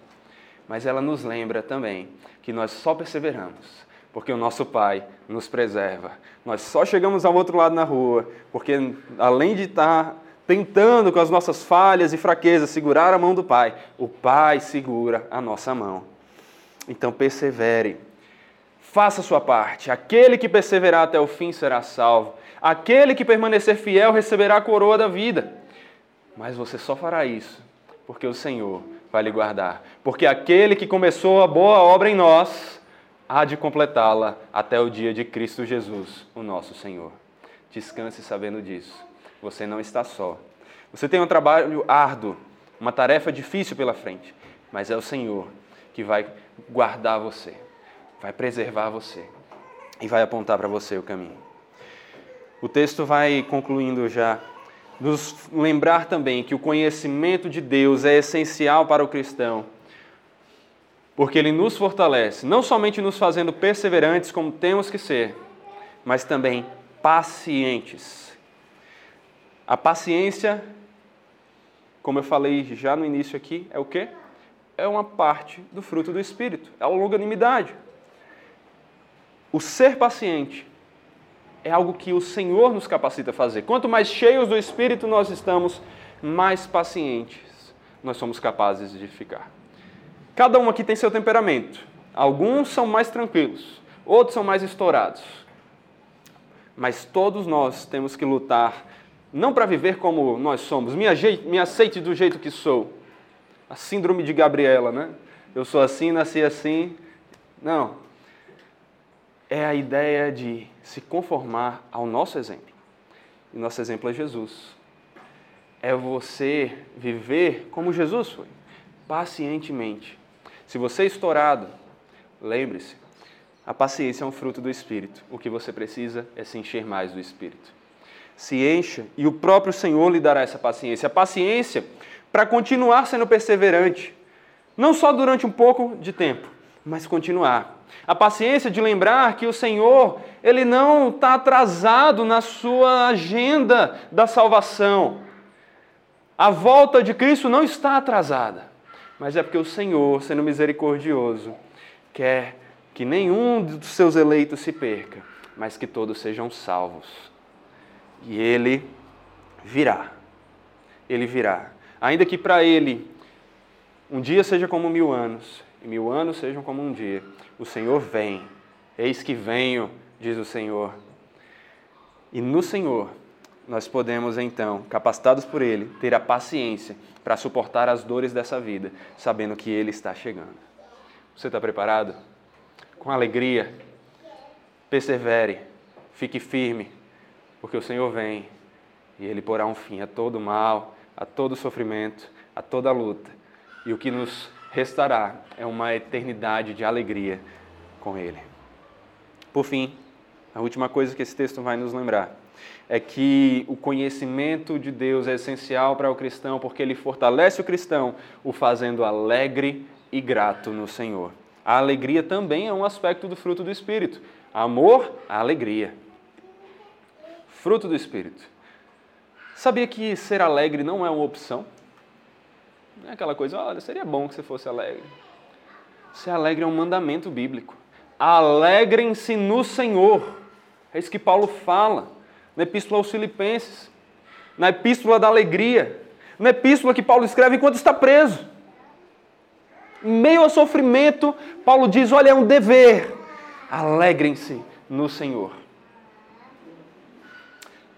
mas ela nos lembra também que nós só perseveramos porque o nosso Pai nos preserva. Nós só chegamos ao outro lado na rua porque, além de estar tentando com as nossas falhas e fraquezas segurar a mão do Pai, o Pai segura a nossa mão. Então persevere. Faça a sua parte. Aquele que perseverar até o fim será salvo. Aquele que permanecer fiel receberá a coroa da vida. Mas você só fará isso porque o Senhor vai lhe guardar. Porque aquele que começou a boa obra em nós há de completá-la até o dia de Cristo Jesus, o nosso Senhor. Descanse sabendo disso. Você não está só. Você tem um trabalho árduo, uma tarefa difícil pela frente, mas é o Senhor que vai guardar você, vai preservar você e vai apontar para você o caminho. O texto vai concluindo já nos lembrar também que o conhecimento de Deus é essencial para o cristão, porque ele nos fortalece, não somente nos fazendo perseverantes como temos que ser, mas também pacientes. A paciência, como eu falei já no início aqui, é o quê? É uma parte do fruto do Espírito, é a longanimidade. O ser paciente é algo que o Senhor nos capacita a fazer. Quanto mais cheios do Espírito nós estamos, mais pacientes nós somos capazes de ficar. Cada um aqui tem seu temperamento. Alguns são mais tranquilos, outros são mais estourados. Mas todos nós temos que lutar, não para viver como nós somos, me, me aceite do jeito que sou. A síndrome de Gabriela, né? Eu sou assim, nasci assim. Não, é a ideia de se conformar ao nosso exemplo. E nosso exemplo é Jesus. É você viver como Jesus foi, pacientemente. Se você é estourado, lembre-se, a paciência é um fruto do Espírito. O que você precisa é se encher mais do Espírito. Se encha e o próprio Senhor lhe dará essa paciência. A paciência para continuar sendo perseverante, não só durante um pouco de tempo, mas continuar. A paciência de lembrar que o Senhor, ele não está atrasado na sua agenda da salvação. A volta de Cristo não está atrasada, mas é porque o Senhor, sendo misericordioso, quer que nenhum dos seus eleitos se perca, mas que todos sejam salvos. E ele virá. Ele virá. Ainda que para ele um dia seja como mil anos, e mil anos sejam como um dia. O Senhor vem, eis que venho, diz o Senhor. E no Senhor nós podemos então, capacitados por Ele, ter a paciência para suportar as dores dessa vida, sabendo que Ele está chegando. Você está preparado? Com alegria, persevere, fique firme, porque o Senhor vem e Ele porá um fim a todo mal, a todo sofrimento, a toda luta. E o que nos restará é uma eternidade de alegria com Ele. Por fim, a última coisa que esse texto vai nos lembrar é que o conhecimento de Deus é essencial para o cristão porque ele fortalece o cristão, o fazendo alegre e grato no Senhor. A alegria também é um aspecto do fruto do Espírito. Amor, alegria. Fruto do Espírito. Sabia que ser alegre não é uma opção? Não é aquela coisa, olha, seria bom que você fosse alegre. Ser alegre é um mandamento bíblico. Alegrem-se no Senhor. É isso que Paulo fala na Epístola aos Filipenses, na Epístola da Alegria, na Epístola que Paulo escreve enquanto está preso. Em meio ao sofrimento, Paulo diz: olha, é um dever. Alegrem-se no Senhor.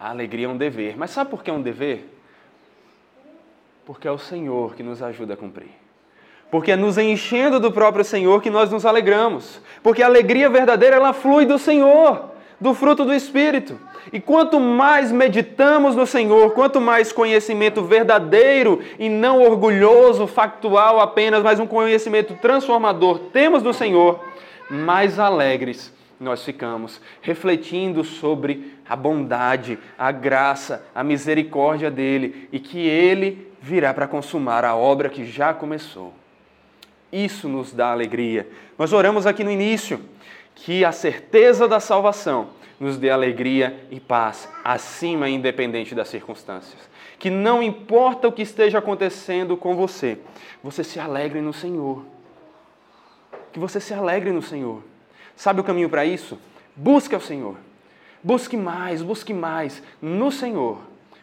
A alegria é um dever. Mas sabe por que é um dever? Porque é o Senhor que nos ajuda a cumprir. Porque é nos enchendo do próprio Senhor que nós nos alegramos. Porque a alegria verdadeira, ela flui do Senhor, do fruto do Espírito. E quanto mais meditamos no Senhor, quanto mais conhecimento verdadeiro e não orgulhoso, factual apenas, mas um conhecimento transformador temos do Senhor, mais alegres nós ficamos, refletindo sobre a bondade, a graça, a misericórdia dele e que ele virá para consumar a obra que já começou. Isso nos dá alegria. Nós oramos aqui no início que a certeza da salvação nos dê alegria e paz, acima e independente das circunstâncias. Que não importa o que esteja acontecendo com você, você se alegre no Senhor. Que você se alegre no Senhor. Sabe o caminho para isso? Busque ao Senhor. Busque mais, busque mais. No Senhor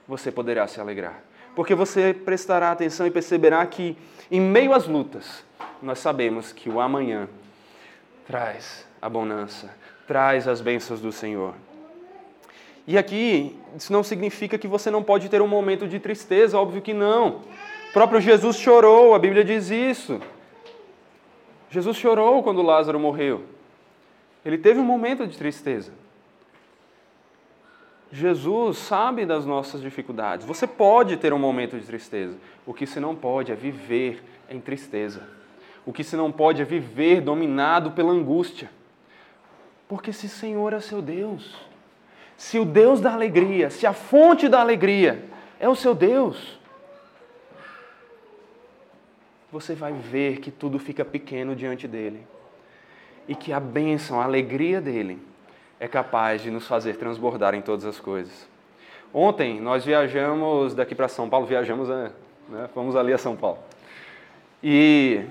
você poderá se alegrar porque você prestará atenção e perceberá que, em meio às lutas, nós sabemos que o amanhã traz a bonança, traz as bênçãos do Senhor. E aqui, isso não significa que você não pode ter um momento de tristeza, óbvio que não. O próprio Jesus chorou, a Bíblia diz isso. Jesus chorou quando Lázaro morreu. Ele teve um momento de tristeza. Jesus sabe das nossas dificuldades. Você pode ter um momento de tristeza. O que se não pode é viver em tristeza. O que se não pode é viver dominado pela angústia. Porque se Senhor é seu Deus, se o Deus da alegria, se a fonte da alegria é o seu Deus, você vai ver que tudo fica pequeno diante dele. E que a bênção, a alegria dele é capaz de nos fazer transbordar em todas as coisas. Ontem nós viajamos daqui para São Paulo, viajamos, é, né, fomos ali a São Paulo. E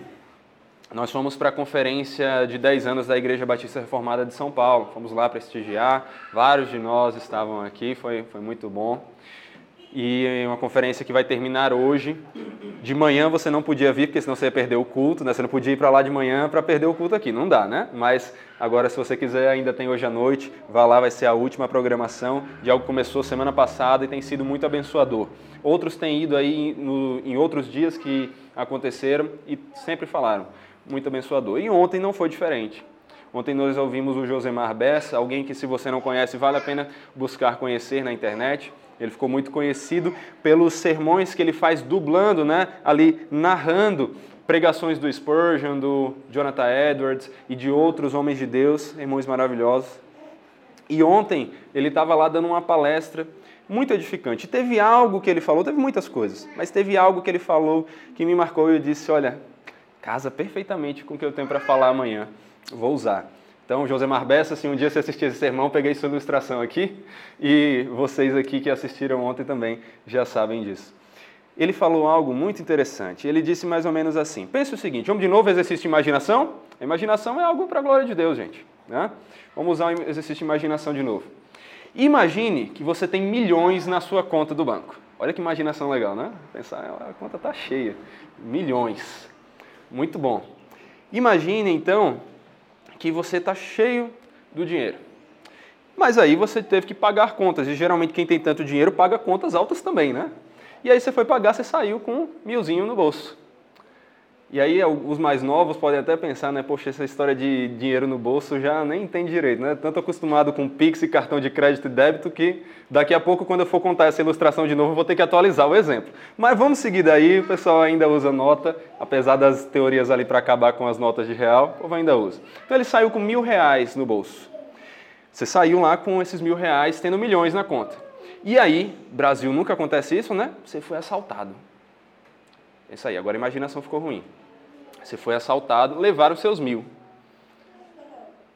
nós fomos para a conferência de 10 anos da Igreja Batista Reformada de São Paulo. Fomos lá prestigiar, vários de nós estavam aqui, foi, foi muito bom e uma conferência que vai terminar hoje. De manhã você não podia vir, porque senão você ia perder o culto, né? Você não podia ir para lá de manhã para perder o culto aqui, não dá, né? Mas agora, se você quiser, ainda tem hoje à noite, vá lá, vai ser a última programação de algo que começou semana passada e tem sido muito abençoador. Outros têm ido aí no, em outros dias que aconteceram e sempre falaram, muito abençoador. E ontem não foi diferente. Ontem nós ouvimos o Josemar Bessa, alguém que se você não conhece, vale a pena buscar conhecer na internet. Ele ficou muito conhecido pelos sermões que ele faz dublando, né, ali narrando pregações do Spurgeon, do Jonathan Edwards e de outros homens de Deus, irmãos maravilhosos. E ontem ele estava lá dando uma palestra muito edificante. Teve algo que ele falou, teve muitas coisas, mas teve algo que ele falou que me marcou e eu disse: olha, casa perfeitamente com o que eu tenho para falar amanhã, vou usar. Então, José Marbessa, se um dia você assistir esse sermão, peguei sua ilustração aqui e vocês aqui que assistiram ontem também já sabem disso. Ele falou algo muito interessante. Ele disse mais ou menos assim: pense o seguinte, vamos de novo exercício de imaginação? A imaginação é algo para a glória de Deus, gente. Né? Vamos usar o exercício de imaginação de novo. Imagine que você tem milhões na sua conta do banco. Olha que imaginação legal, né? Pensar, a conta está cheia. Milhões. Muito bom. Imagine então que você está cheio do dinheiro. Mas aí você teve que pagar contas, e geralmente quem tem tanto dinheiro paga contas altas também, né? E aí você foi pagar, você saiu com um milzinho no bolso. E aí os mais novos podem até pensar, né? Poxa, essa história de dinheiro no bolso já nem tem direito, né? Tanto acostumado com Pix e cartão de crédito e débito que daqui a pouco, quando eu for contar essa ilustração de novo, eu vou ter que atualizar o exemplo. Mas vamos seguir daí, o pessoal ainda usa nota, apesar das teorias ali para acabar com as notas de real, o povo ainda usa. Então ele saiu com mil reais no bolso. Você saiu lá com esses mil reais, tendo milhões na conta. E aí, Brasil nunca acontece isso, né? Você foi assaltado. É isso aí, agora a imaginação ficou ruim. Você foi assaltado, levaram os seus mil.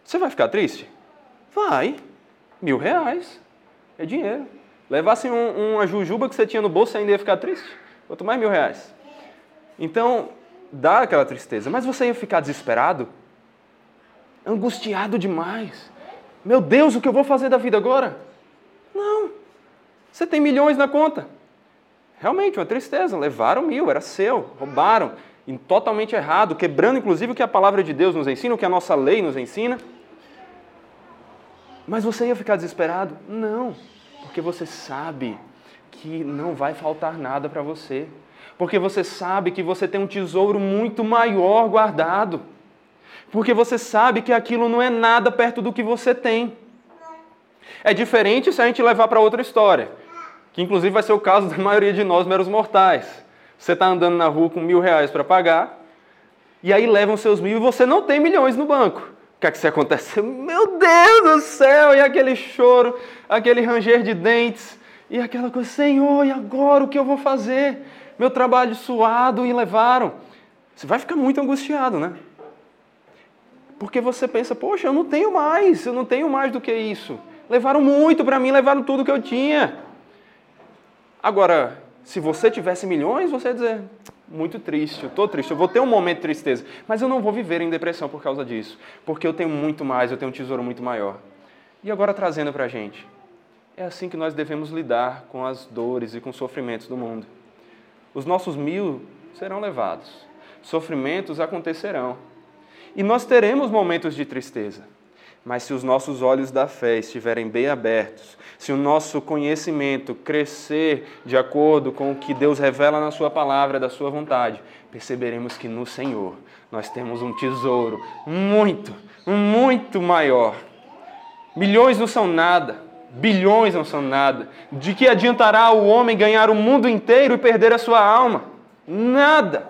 Você vai ficar triste? Vai. Mil reais. É dinheiro. Levasse um, uma jujuba que você tinha no bolso, você ainda ia ficar triste? Quanto mais mil reais. Então, dá aquela tristeza. Mas você ia ficar desesperado? Angustiado demais. Meu Deus, o que eu vou fazer da vida agora? Não. Você tem milhões na conta. Realmente, uma tristeza. Levaram mil, era seu, roubaram. Totalmente errado, quebrando inclusive o que a palavra de Deus nos ensina, o que a nossa lei nos ensina. Mas você ia ficar desesperado? Não, porque você sabe que não vai faltar nada para você. Porque você sabe que você tem um tesouro muito maior guardado. Porque você sabe que aquilo não é nada perto do que você tem. É diferente se a gente levar para outra história, que inclusive vai ser o caso da maioria de nós, meros mortais. Você está andando na rua com mil reais para pagar, e aí levam seus mil e você não tem milhões no banco. O que é que se acontece? Meu Deus do céu! E aquele choro, aquele ranger de dentes, e aquela coisa, Senhor, e agora o que eu vou fazer? Meu trabalho suado e levaram. Você vai ficar muito angustiado, né? Porque você pensa, poxa, eu não tenho mais, eu não tenho mais do que isso. Levaram muito para mim, levaram tudo que eu tinha. Agora, se você tivesse milhões, você ia dizer, muito triste, eu estou triste, eu vou ter um momento de tristeza, mas eu não vou viver em depressão por causa disso, porque eu tenho muito mais, eu tenho um tesouro muito maior. E agora trazendo para a gente, é assim que nós devemos lidar com as dores e com os sofrimentos do mundo. Os nossos mil serão levados, sofrimentos acontecerão, e nós teremos momentos de tristeza. Mas se os nossos olhos da fé estiverem bem abertos, se o nosso conhecimento crescer de acordo com o que Deus revela na Sua palavra, da Sua vontade, perceberemos que no Senhor nós temos um tesouro muito, muito maior. Milhões não são nada, bilhões não são nada. De que adiantará o homem ganhar o mundo inteiro e perder a sua alma? Nada.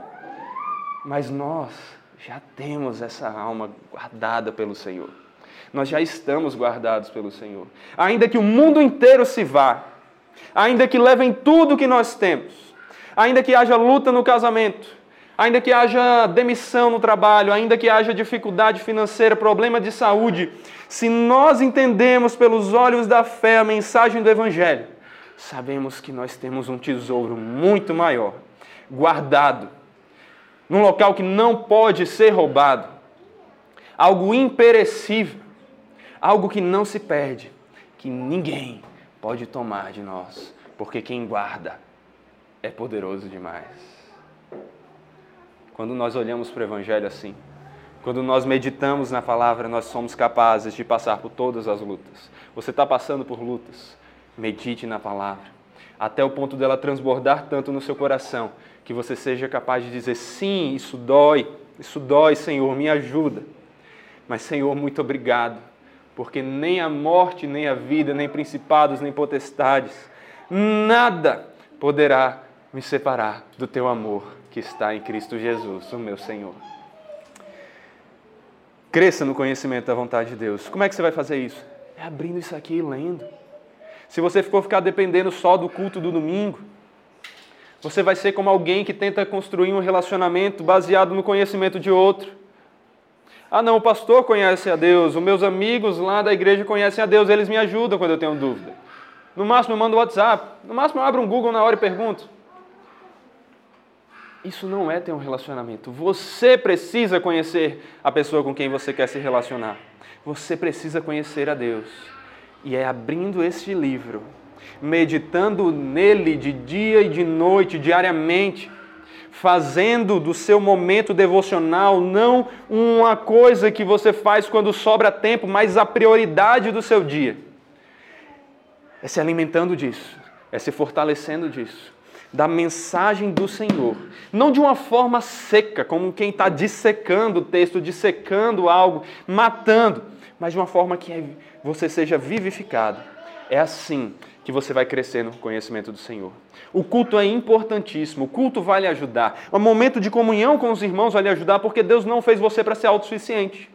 Mas nós já temos essa alma guardada pelo Senhor nós já estamos guardados pelo Senhor. Ainda que o mundo inteiro se vá, ainda que levem tudo que nós temos, ainda que haja luta no casamento, ainda que haja demissão no trabalho, ainda que haja dificuldade financeira, problema de saúde, se nós entendemos pelos olhos da fé a mensagem do Evangelho, sabemos que nós temos um tesouro muito maior, guardado, num local que não pode ser roubado, algo imperecível, algo que não se perde, que ninguém pode tomar de nós, porque quem guarda é poderoso demais. Quando nós olhamos para o Evangelho assim, quando nós meditamos na palavra, nós somos capazes de passar por todas as lutas. Você está passando por lutas, medite na palavra, até o ponto dela transbordar tanto no seu coração, que você seja capaz de dizer: sim, isso dói, isso dói, Senhor, me ajuda. Mas, Senhor, muito obrigado, porque nem a morte, nem a vida, nem principados, nem potestades, nada poderá me separar do teu amor que está em Cristo Jesus, o meu Senhor. Cresça no conhecimento da vontade de Deus. Como é que você vai fazer isso? É abrindo isso aqui e lendo. Se você for ficar dependendo só do culto do domingo, você vai ser como alguém que tenta construir um relacionamento baseado no conhecimento de outro. Ah, não, o pastor conhece a Deus, os meus amigos lá da igreja conhecem a Deus, eles me ajudam quando eu tenho dúvida. No máximo eu mando WhatsApp, no máximo eu abro um Google na hora e pergunto. Isso não é ter um relacionamento. Você precisa conhecer a pessoa com quem você quer se relacionar. Você precisa conhecer a Deus. E é abrindo este livro, meditando nele de dia e de noite, diariamente, fazendo do seu momento devocional não uma coisa que você faz quando sobra tempo, mas a prioridade do seu dia. É se alimentando disso, é se fortalecendo disso, da mensagem do Senhor. Não de uma forma seca, como quem está dissecando o texto, dissecando algo, matando, mas de uma forma que você seja vivificado. É assim que você vai crescer no conhecimento do Senhor. O culto é importantíssimo, o culto vai lhe ajudar. O momento de comunhão com os irmãos vai lhe ajudar, porque Deus não fez você para ser autossuficiente.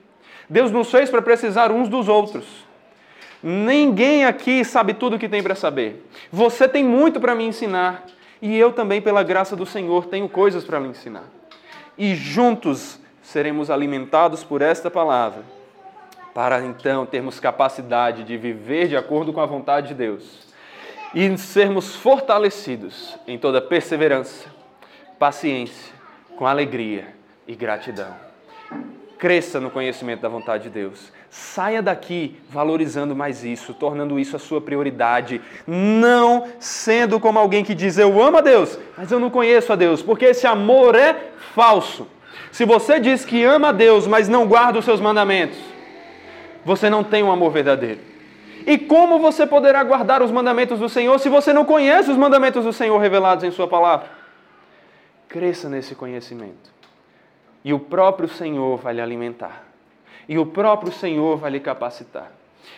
Deus nos fez para precisar uns dos outros. Ninguém aqui sabe tudo o que tem para saber. Você tem muito para me ensinar. E eu também, pela graça do Senhor, tenho coisas para lhe ensinar. E juntos seremos alimentados por esta palavra, para então termos capacidade de viver de acordo com a vontade de Deus e sermos fortalecidos em toda perseverança, paciência, com alegria e gratidão. Cresça no conhecimento da vontade de Deus. Saia daqui valorizando mais isso, tornando isso a sua prioridade, não sendo como alguém que diz eu amo a Deus, mas eu não conheço a Deus, porque esse amor é falso. Se você diz que ama a Deus, mas não guarda os seus mandamentos, você não tem um amor verdadeiro. E como você poderá guardar os mandamentos do Senhor se você não conhece os mandamentos do Senhor revelados em Sua palavra? Cresça nesse conhecimento. E o próprio Senhor vai lhe alimentar. E o próprio Senhor vai lhe capacitar.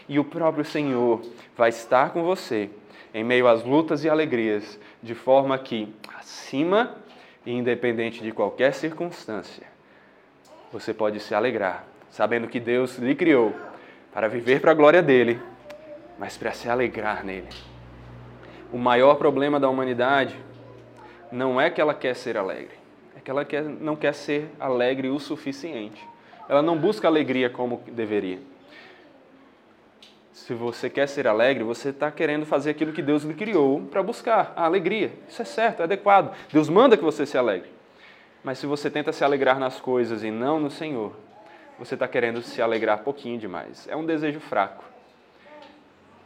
E o próprio Senhor vai estar com você em meio às lutas e alegrias, de forma que, acima e independente de qualquer circunstância, você pode se alegrar, sabendo que Deus lhe criou para viver para a glória dele, mas para se alegrar nele. O maior problema da humanidade não é que ela quer ser alegre, é que ela quer, não quer ser alegre o suficiente. Ela não busca alegria como deveria. Se você quer ser alegre, você está querendo fazer aquilo que Deus lhe criou para buscar a alegria. Isso é certo, é adequado. Deus manda que você se alegre. Mas se você tenta se alegrar nas coisas e não no Senhor, você está querendo se alegrar pouquinho demais. É um desejo fraco.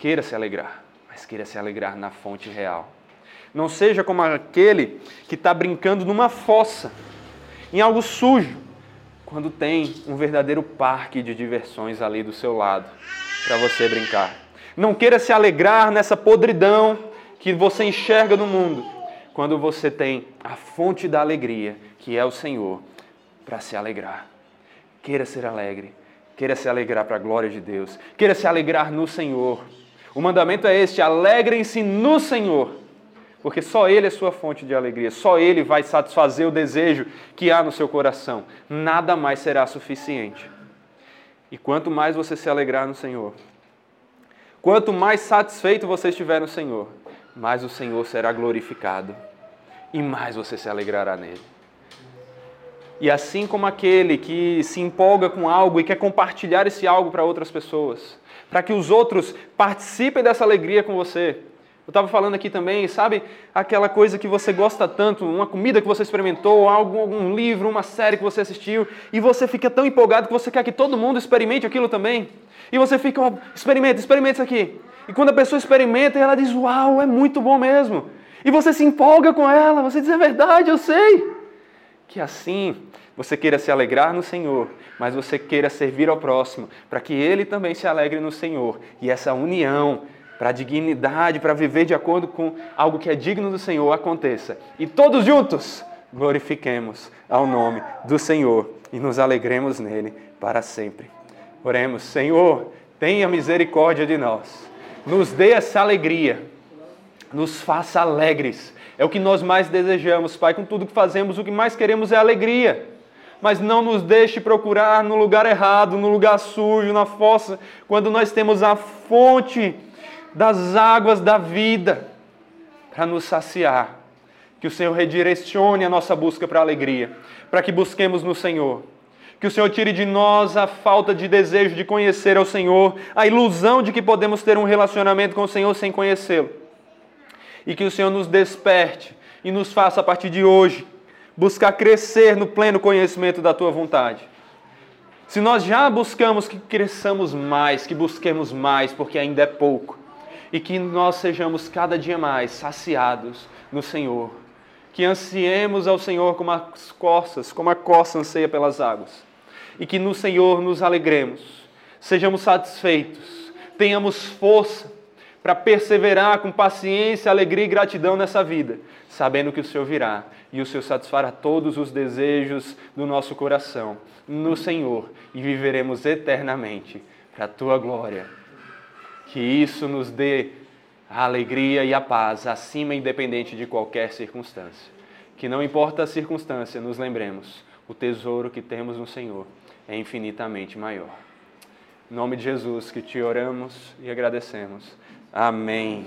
Queira se alegrar, mas queira se alegrar na fonte real. Não seja como aquele que está brincando numa fossa, em algo sujo, quando tem um verdadeiro parque de diversões ali do seu lado para você brincar. Não queira se alegrar nessa podridão que você enxerga no mundo, quando você tem a fonte da alegria, que é o Senhor, para se alegrar. Queira ser alegre, queira se alegrar para a glória de Deus, queira se alegrar no Senhor. O mandamento é este: alegrem-se no Senhor, porque só Ele é sua fonte de alegria, só Ele vai satisfazer o desejo que há no seu coração. Nada mais será suficiente. E quanto mais você se alegrar no Senhor, quanto mais satisfeito você estiver no Senhor, mais o Senhor será glorificado e mais você se alegrará nele. E assim como aquele que se empolga com algo e quer compartilhar esse algo para outras pessoas, para que os outros participem dessa alegria com você, eu estava falando aqui também, sabe aquela coisa que você gosta tanto, uma comida que você experimentou, algum, algum livro, uma série que você assistiu, e você fica tão empolgado que você quer que todo mundo experimente aquilo também. E você fica, ó, experimenta, experimenta isso aqui. E quando a pessoa experimenta, ela diz, uau, é muito bom mesmo. E você se empolga com ela, você diz, é verdade, eu sei. Que assim você queira se alegrar no Senhor, mas você queira servir ao próximo, para que ele também se alegre no Senhor. E essa união para a dignidade, para viver de acordo com algo que é digno do Senhor aconteça. E todos juntos glorifiquemos ao nome do Senhor e nos alegremos nele para sempre. Oremos, Senhor, tenha misericórdia de nós. Nos dê essa alegria. Nos faça alegres. É o que nós mais desejamos, Pai. Com tudo que fazemos, o que mais queremos é alegria mas não nos deixe procurar no lugar errado, no lugar sujo, na fossa, quando nós temos a fonte das águas da vida para nos saciar. Que o Senhor redirecione a nossa busca para a alegria, para que busquemos no Senhor. Que o Senhor tire de nós a falta de desejo de conhecer ao Senhor, a ilusão de que podemos ter um relacionamento com o Senhor sem conhecê-lo. E que o Senhor nos desperte e nos faça, a partir de hoje, buscar crescer no pleno conhecimento da tua vontade. Se nós já buscamos que cresçamos mais, que busquemos mais, porque ainda é pouco e que nós sejamos cada dia mais saciados no Senhor. Que ansiemos ao Senhor como as coças, como a coça anseia pelas águas. E que no Senhor nos alegremos, sejamos satisfeitos, tenhamos força para perseverar com paciência, alegria e gratidão nessa vida, sabendo que o Senhor virá e o Senhor satisfará todos os desejos do nosso coração no Senhor e viveremos eternamente para a tua glória que isso nos dê a alegria e a paz acima independente de qualquer circunstância. Que não importa a circunstância, nos lembremos, o tesouro que temos no Senhor é infinitamente maior. Em nome de Jesus que te oramos e agradecemos. Amém.